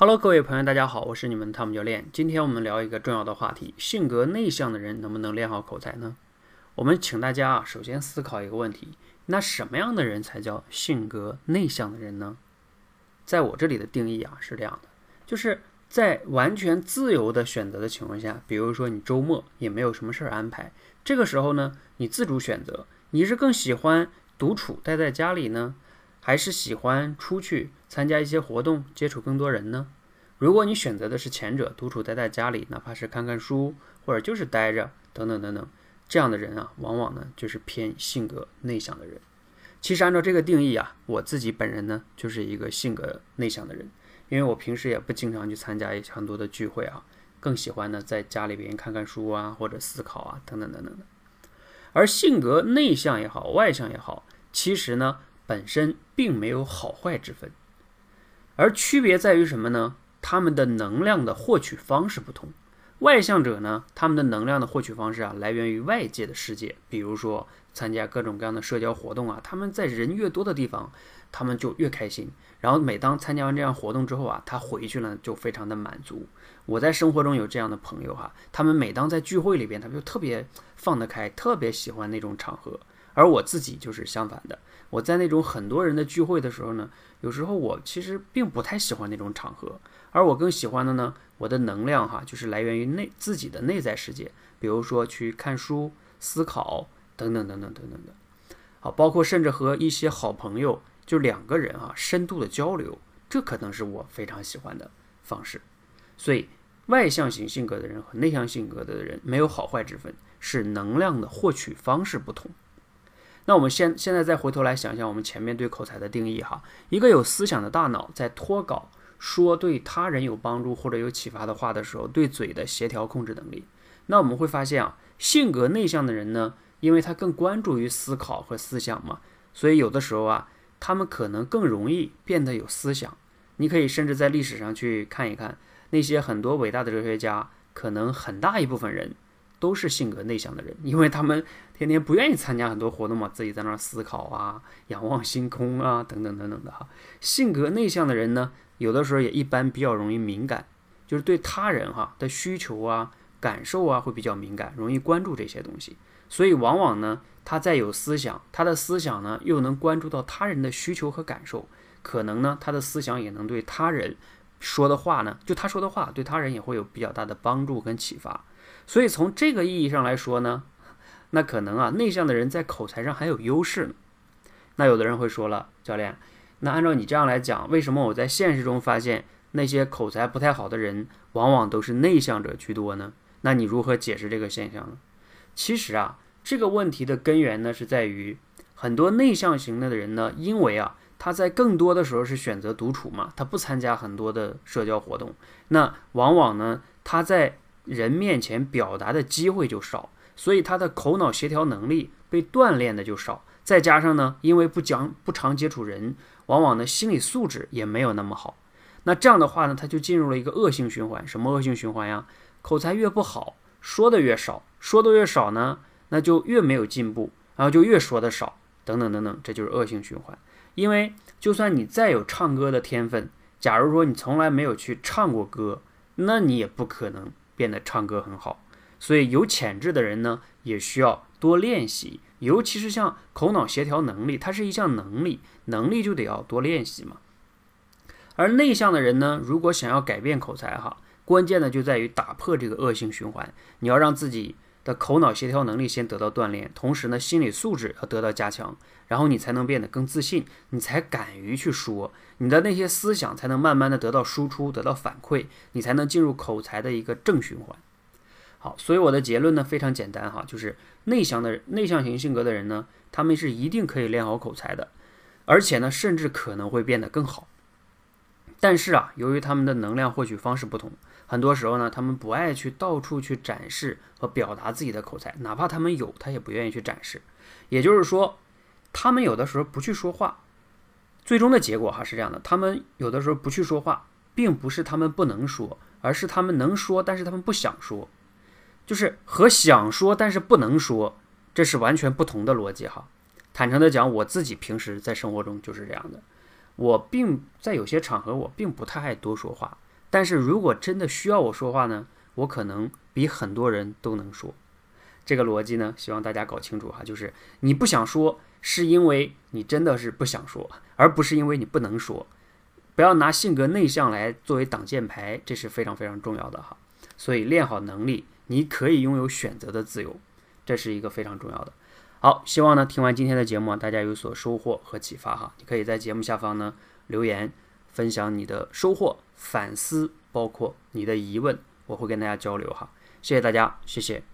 Hello，各位朋友，大家好，我是你们的汤姆教练。今天我们聊一个重要的话题：性格内向的人能不能练好口才呢？我们请大家啊，首先思考一个问题：那什么样的人才叫性格内向的人呢？在我这里的定义啊是这样的，就是在完全自由的选择的情况下，比如说你周末也没有什么事儿安排，这个时候呢，你自主选择，你是更喜欢独处待在家里呢？还是喜欢出去参加一些活动，接触更多人呢？如果你选择的是前者，独处待在家里，哪怕是看看书，或者就是待着，等等等等，这样的人啊，往往呢就是偏性格内向的人。其实按照这个定义啊，我自己本人呢就是一个性格内向的人，因为我平时也不经常去参加很多的聚会啊，更喜欢呢在家里边看看书啊，或者思考啊，等等等等的。而性格内向也好，外向也好，其实呢。本身并没有好坏之分，而区别在于什么呢？他们的能量的获取方式不同。外向者呢，他们的能量的获取方式啊，来源于外界的世界，比如说参加各种各样的社交活动啊。他们在人越多的地方，他们就越开心。然后每当参加完这样活动之后啊，他回去呢就非常的满足。我在生活中有这样的朋友哈，他们每当在聚会里边，他们就特别放得开，特别喜欢那种场合。而我自己就是相反的，我在那种很多人的聚会的时候呢，有时候我其实并不太喜欢那种场合，而我更喜欢的呢，我的能量哈，就是来源于内自己的内在世界，比如说去看书、思考等等等等等等的，好，包括甚至和一些好朋友就两个人啊，深度的交流，这可能是我非常喜欢的方式。所以，外向型性格的人和内向性格的人没有好坏之分，是能量的获取方式不同。那我们现现在再回头来想想，我们前面对口才的定义哈，一个有思想的大脑在脱稿说对他人有帮助或者有启发的话的时候，对嘴的协调控制能力。那我们会发现啊，性格内向的人呢，因为他更关注于思考和思想嘛，所以有的时候啊，他们可能更容易变得有思想。你可以甚至在历史上去看一看，那些很多伟大的哲学家，可能很大一部分人。都是性格内向的人，因为他们天天不愿意参加很多活动嘛，自己在那儿思考啊、仰望星空啊，等等等等的哈。性格内向的人呢，有的时候也一般比较容易敏感，就是对他人哈的需求啊、感受啊会比较敏感，容易关注这些东西。所以往往呢，他在有思想，他的思想呢又能关注到他人的需求和感受，可能呢他的思想也能对他人说的话呢，就他说的话对他人也会有比较大的帮助跟启发。所以从这个意义上来说呢，那可能啊，内向的人在口才上还有优势呢。那有的人会说了，教练，那按照你这样来讲，为什么我在现实中发现那些口才不太好的人，往往都是内向者居多呢？那你如何解释这个现象呢？其实啊，这个问题的根源呢，是在于很多内向型的人呢，因为啊，他在更多的时候是选择独处嘛，他不参加很多的社交活动，那往往呢，他在人面前表达的机会就少，所以他的口脑协调能力被锻炼的就少。再加上呢，因为不讲不常接触人，往往呢心理素质也没有那么好。那这样的话呢，他就进入了一个恶性循环。什么恶性循环呀？口才越不好，说的越少，说的越少呢，那就越没有进步，然后就越说的少，等等等等，这就是恶性循环。因为就算你再有唱歌的天分，假如说你从来没有去唱过歌，那你也不可能。变得唱歌很好，所以有潜质的人呢，也需要多练习。尤其是像口脑协调能力，它是一项能力，能力就得要多练习嘛。而内向的人呢，如果想要改变口才哈，关键呢就在于打破这个恶性循环。你要让自己的口脑协调能力先得到锻炼，同时呢，心理素质要得到加强，然后你才能变得更自信，你才敢于去说，你的那些思想才能慢慢的得到输出，得到反馈，你才能进入口才的一个正循环。好，所以我的结论呢非常简单哈，就是内向的内向型性格的人呢，他们是一定可以练好口才的，而且呢，甚至可能会变得更好。但是啊，由于他们的能量获取方式不同，很多时候呢，他们不爱去到处去展示和表达自己的口才，哪怕他们有，他也不愿意去展示。也就是说，他们有的时候不去说话，最终的结果哈是这样的：他们有的时候不去说话，并不是他们不能说，而是他们能说，但是他们不想说，就是和想说但是不能说，这是完全不同的逻辑哈。坦诚的讲，我自己平时在生活中就是这样的。我并在有些场合，我并不太爱多说话，但是如果真的需要我说话呢，我可能比很多人都能说。这个逻辑呢，希望大家搞清楚哈，就是你不想说，是因为你真的是不想说，而不是因为你不能说。不要拿性格内向来作为挡箭牌，这是非常非常重要的哈。所以练好能力，你可以拥有选择的自由，这是一个非常重要的。好，希望呢听完今天的节目，大家有所收获和启发哈。你可以在节目下方呢留言，分享你的收获、反思，包括你的疑问，我会跟大家交流哈。谢谢大家，谢谢。